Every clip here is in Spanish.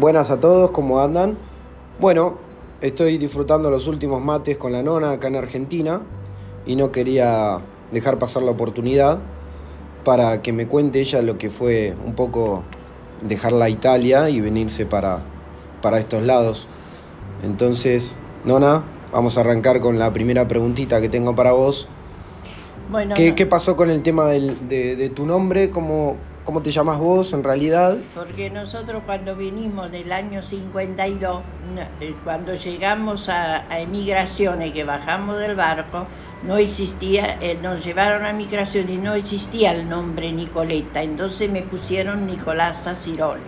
Buenas a todos, ¿cómo andan? Bueno, estoy disfrutando los últimos mates con la nona acá en Argentina y no quería dejar pasar la oportunidad para que me cuente ella lo que fue un poco dejar la Italia y venirse para, para estos lados. Entonces, nona, vamos a arrancar con la primera preguntita que tengo para vos. Bueno, ¿Qué, no, qué pasó con el tema del- de, de tu nombre? ¿Cómo, ¿Cómo te llamas vos en realidad? porque nosotros cuando vinimos del año 52, no, eh, cuando llegamos a, a emigraciones, que bajamos del barco, no existía, eh, nos llevaron a migración y no existía el nombre Nicoleta, entonces me pusieron Nicolasa Ciroli.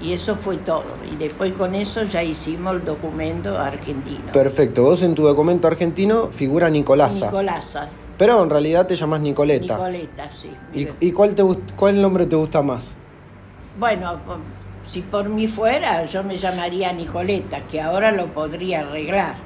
Y eso fue todo. Y después con eso ya hicimos el documento argentino. Perfecto, vos en tu documento argentino figura Nicolasa, Nicolasa. Pero en realidad te llamas Nicoleta. Nicoleta, sí. ¿Y, y cuál, te, cuál nombre te gusta más? Bueno, por- si por mí fuera, yo me llamaría Nicoleta, que ahora lo podría arreglar,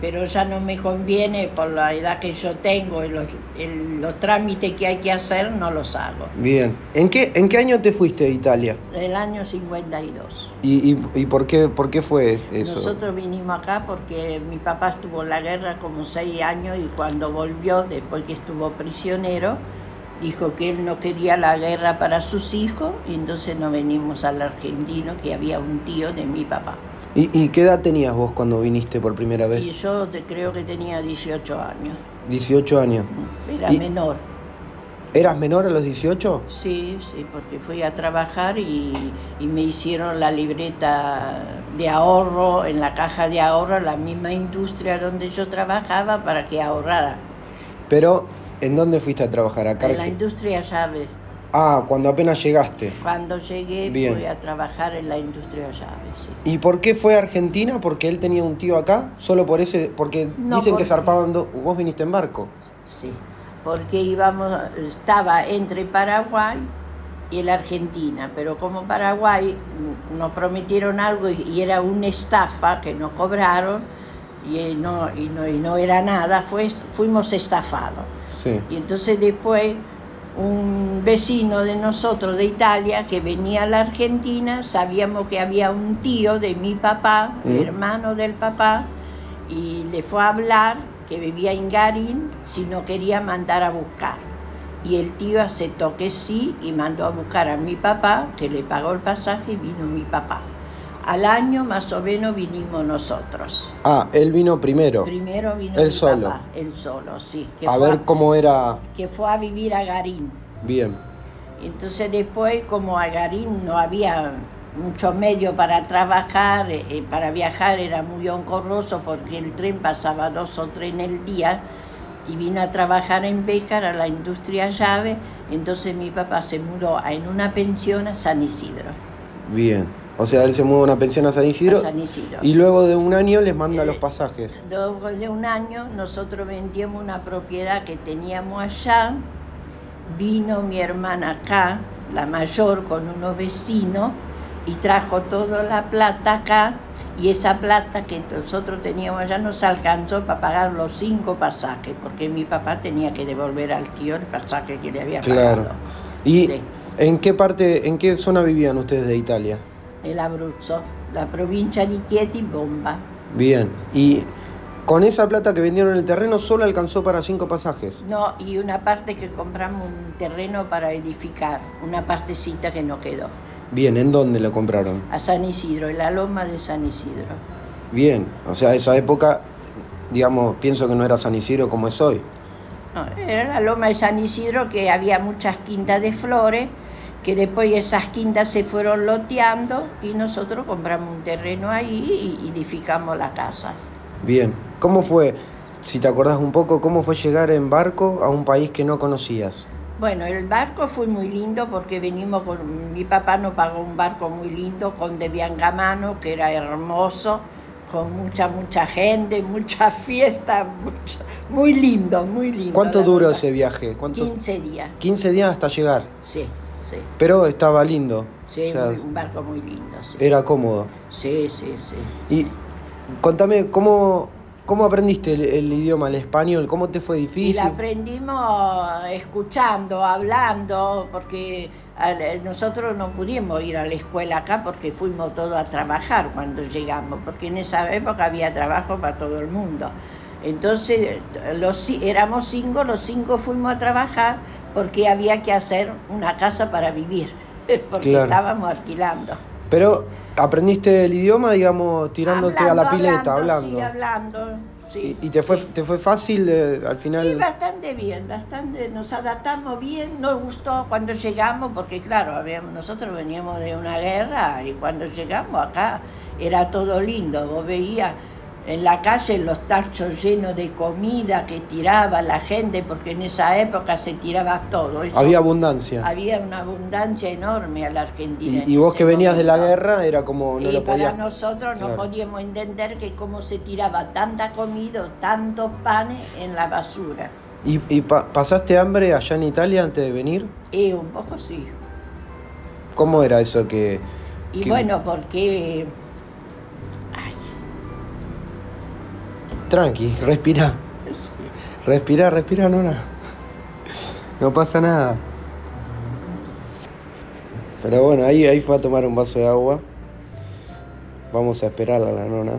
pero ya no me conviene por la edad que yo tengo y los, el- los trámites que hay que hacer, no los hago. Bien. ¿En qué, ¿En qué año te fuiste de Italia? Del año 52. ¿Y, y, y por, qué, por qué fue eso? Nosotros vinimos acá porque mi papá estuvo en la guerra como seis años y cuando volvió, después que estuvo prisionero, dijo que él no quería la guerra para sus hijos y entonces nos venimos al argentino, que había un tío de mi papá. ¿Y, y qué edad tenías vos cuando viniste por primera Y vez? yo te- creo que tenía 18 años, 18 años. era Y- menor. ¿Eras menor a los 18? Sí, sí, porque fui a trabajar y, y me hicieron la libreta de ahorro en la caja de ahorro, la misma industria donde yo trabajaba para que ahorrara. Pero, ¿en dónde fuiste a trabajar? Acá. En la industria llaves. Ah, cuando apenas llegaste. Cuando llegué Bien. fui a trabajar en la industria llaves. sí. ¿Y por qué fue a Argentina? ¿Porque él tenía un tío acá? ¿Solo por ese? Porque No, dicen que zarpaban dos... Vos viniste en barco. Sí, porque íbamos, estaba entre Paraguay y la Argentina, pero como Paraguay nos prometieron algo y, y era una estafa que nos cobraron y eh, no, y no, y no era nada, fue, fuimos estafados. Sí. Y entonces después un vecino de nosotros de Italia que venía a la Argentina, sabíamos que había un tío de mi papá, Mm. hermano del papá, y le fue a hablar que vivía en Garín si no quería mandar a buscar. Y el tío aceptó que sí y mandó a buscar a mi papá, que le pagó el pasaje y vino mi papá. Al año más o menos vinimos nosotros. Ah, él vino primero. Primero vino Él mi solo. papá, él solo, sí. que A ver cómo era... que fue a vivir a Garín. Bien. Entonces después, como a Garín no había mucho medio para trabajar, eh, eh, para viajar era muy honcorroso porque el tren pasaba dos o tres en el día y vino a trabajar en Bécar a la industria llave, entonces mi papá se mudó en una pensión a San Isidro. Bien. O sea, él se mueve a una pensión a San Isidro a San Isidro. y luego de un año les manda Eh, los pasajes. Luego de un año nosotros vendíamos una propiedad que teníamos allá, vino mi hermana acá, la mayor, con unos vecinos y trajo toda la plata acá y esa plata que nosotros teníamos allá nos alcanzó para pagar los cinco pasajes, porque mi papá tenía que devolver al tío el pasaje que le había Claro. pagado. ¿Y Sí. en qué parte, en qué zona vivían ustedes de Italia? El Abruzzo, la provincia de Chieti, Bomba. Bien. Y con esa plata que vendieron el terreno solo alcanzó para cinco pasajes. No, y una parte que compramos un terreno para edificar, una partecita que no quedó. Bien, ¿en dónde lo compraron? A San Isidro, en la loma de San Isidro. Bien. O sea, esa época, digamos, pienso que no era San Isidro como es hoy. No, era la loma de San Isidro que había muchas quintas de flores, que después esas quintas se fueron loteando y nosotros compramos un terreno ahí y edificamos la casa. Bien. ¿Cómo fue, si te acordás un poco, cómo fue llegar en barco a un país que no conocías? Bueno, el barco fue muy lindo porque venimos con. Mi papá nos pagó un barco muy lindo con de Biangamano, que era hermoso, con mucha, mucha gente, mucha fiesta, mucho- muy lindo, muy lindo. ¿Cuánto duró verdad. ese viaje? ¿Cuánto? 15 días, 15 días hasta llegar. sí, sí. Pero estaba lindo. Sí, O sea, muy- un barco muy lindo, sí. era cómodo. Sí, sí, sí. Y contame, ¿cómo, cómo aprendiste el, el idioma, el español? ¿Cómo te fue Y difícil? la aprendimos escuchando, hablando, porque al- nosotros no pudimos ir a la escuela acá porque fuimos todos a trabajar cuando llegamos, porque en esa época había trabajo para todo el mundo. Entonces, los, éramos cinco, los cinco fuimos a trabajar porque había que hacer una casa para vivir, porque Claro. estábamos alquilando. Pero aprendiste el idioma, digamos, tirándote a la pileta, hablando. Sí, hablando. sí, ¿Y, te, fue, sí. te fue fácil eh, al Sí, final? bastante bien, bastante, nos adaptamos bien, nos gustó cuando llegamos, porque claro, habíamos- nosotros veníamos de una guerra y cuando llegamos acá era todo lindo, vos veías en la calle los tachos llenos de comida que tiraba la gente, porque en esa época se tiraba todo. eso- Había abundancia. había una abundancia enorme a la Argentina. Y, vos que venías de la guerra era como no y lo para podías. nosotros no podíamos entender que cómo se tiraba tanta comida, tantos panes en la basura. ¿Y, y pa- pasaste hambre allá en Italia antes de venir? Y un poco sí. ¿Cómo era eso que.? Y que- bueno, porque... Tranqui, respira. Respira, respira, nona. No pasa nada. Pero bueno, ahí, ahí fue a tomar un vaso de agua. Vamos a esperar a la nona.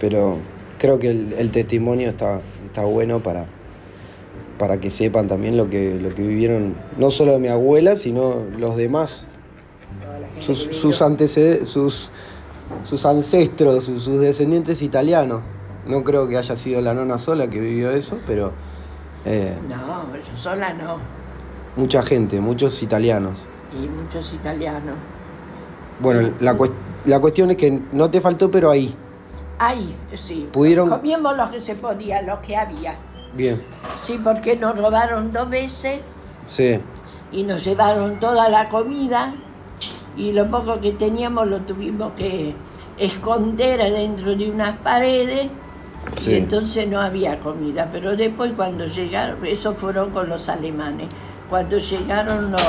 Pero creo que el, el testimonio está, está bueno para, para que sepan también lo que, lo que vivieron, no solo mi abuela, sino los demás, sus, sus antecedentes, sus, sus ancestros, sus, sus descendientes italianos. No creo que haya sido la nona sola que vivió eso, pero eh, No, yo sola no. mucha gente, muchos italianos. Y muchos italianos. Bueno, la, cues- la cuestión es que no te faltó, pero ahí. Ay, sí. Pudieron- Comíamos lo que se podía, lo que había. Bien, Sí, porque nos robaron dos veces sí, y nos llevaron toda la comida y lo poco que teníamos lo tuvimos que esconder adentro de unas paredes Sí. y entonces no había comida. Pero después cuando llegaron, eso fueron con los alemanes, cuando llegaron los,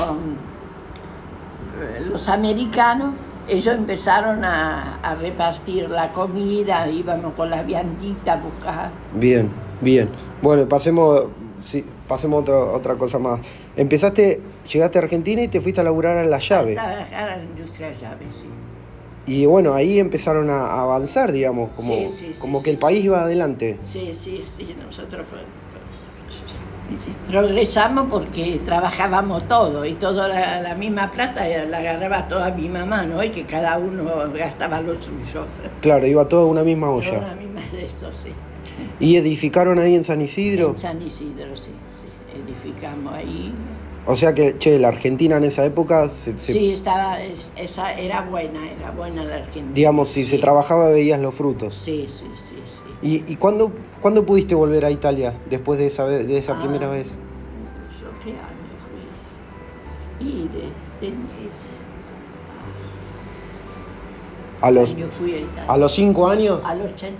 los americanos, ellos empezaron a, a repartir la comida, íbamos con la viandita a buscar. bien, bien. Bueno, pasemos, sí, pasemos otra, otra cosa más. Empezaste, llegaste a Argentina y te fuiste a laburar a la llave. A trabajar a la industria llave, sí. Y bueno, ahí empezaron a avanzar, digamos, como, Sí, sí, sí, como sí, que el país iba adelante. Sí, sí, sí, nosotros progresamos porque trabajábamos todo y toda la, la misma plata la agarraba toda mi mamá, ¿no? Y que cada uno gastaba lo suyo. Claro, iba toda una misma Toda olla. la misma de eso, sí. Y edificaron ahí en San Isidro. En San Isidro, sí, sí. Edificamos ahí. O sea que, che, la Argentina en esa época, se, se- Sí, estaba, es- esa era buena, era buena la Argentina. digamos, si se trabajaba veías los frutos. Sí, sí, sí, sí. ¿Y, y cuándo, cuándo pudiste volver a Italia después de esa, de esa Ah, primera vez? ¿Yo qué año fui? Y desde... ¿A los, a a los cinco años? Al 80.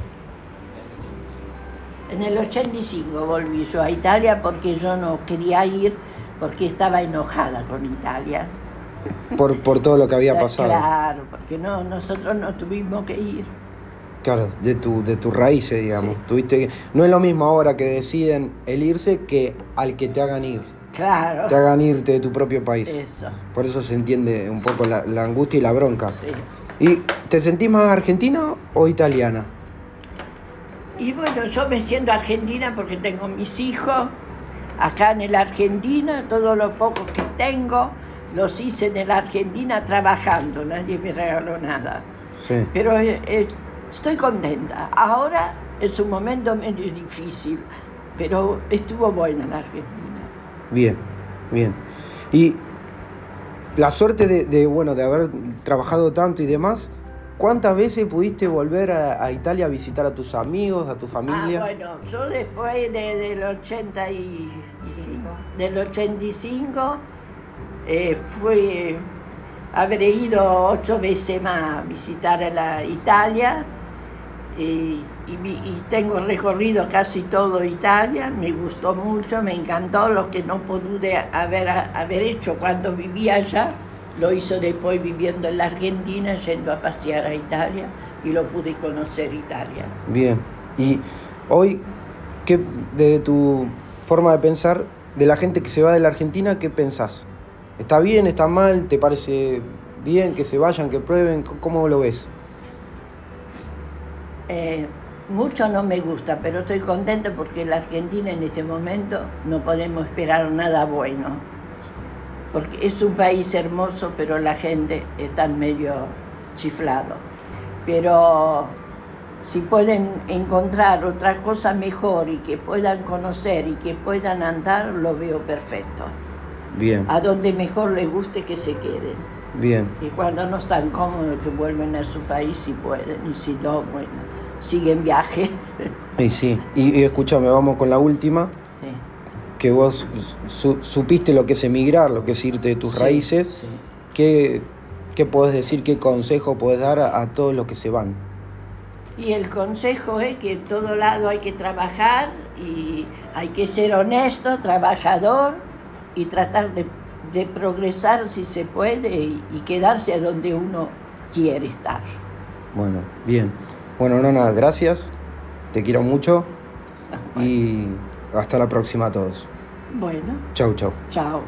En el 85 volví yo a Italia porque yo no quería ir porque estaba enojada con Italia. Por, por todo lo que había pasado. Claro, porque no, nosotros no tuvimos que ir. Claro, de tu, de tus raíces, digamos. Tuviste no es lo mismo ahora que deciden el irse que al que te hagan ir. Claro. Te hagan irte de tu propio país. Eso, Por eso se entiende un poco la, la angustia y la bronca. sí. ¿Y te sentís más argentina o italiana? Y bueno, yo me siento argentina porque tengo mis hijos acá en la Argentina, todo lo poco que tengo los hice en la Argentina trabajando, nadie me regaló nada. Sí. Pero eh, eh, estoy contenta. Ahora es un momento medio difícil, pero estuvo buena la Argentina. Bien, bien. Y la suerte de, de, bueno, de haber trabajado tanto y demás, ¿cuántas veces pudiste volver a, a Italia a visitar a tus amigos, a tu familia? Ah, bueno, yo después de- del 85, del 85 eh, fui, habré ido ocho veces más a visitar a la Italia y, y tengo recorrido casi todo Italia, me gustó mucho, me encantó lo que no pude haber, haber hecho cuando vivía allá, lo hizo después viviendo en la Argentina, yendo a pasear a Italia y lo pude conocer Italia. Bien. Y hoy, ¿qué, de tu forma de pensar, de la gente que se va de la Argentina, qué pensás? ¿Está bien, está mal? ¿Te parece bien que se vayan, que prueben? ¿Cómo lo ves? Eh, mucho no me gusta, pero estoy contenta porque la Argentina en este momento no podemos esperar nada bueno. Porque es un país hermoso, pero la gente está medio chiflado. Pero si pueden encontrar otra cosa mejor y que puedan conocer y que puedan andar, lo veo perfecto. Bien. A donde mejor les guste que se queden. Bien. Y cuando no están cómodos que vuelven a su país si pueden, y si no, bueno, siguen viaje. Y sí, y, escúchame, vamos con la última. Que vos supiste lo que es emigrar, lo que es irte de tus raíces. Sí. ¿Qué, ¿Qué podés decir, qué consejo podés dar a, a todos los que se van? Y el consejo es que en todo lado hay que trabajar y hay que ser honesto, trabajador y tratar de, de progresar si se puede y, y quedarse a donde uno quiere estar. Bueno, bien. Bueno, Nona, gracias. Te quiero mucho. Y hasta la próxima a todos. Bueno, Chau, chau. chao.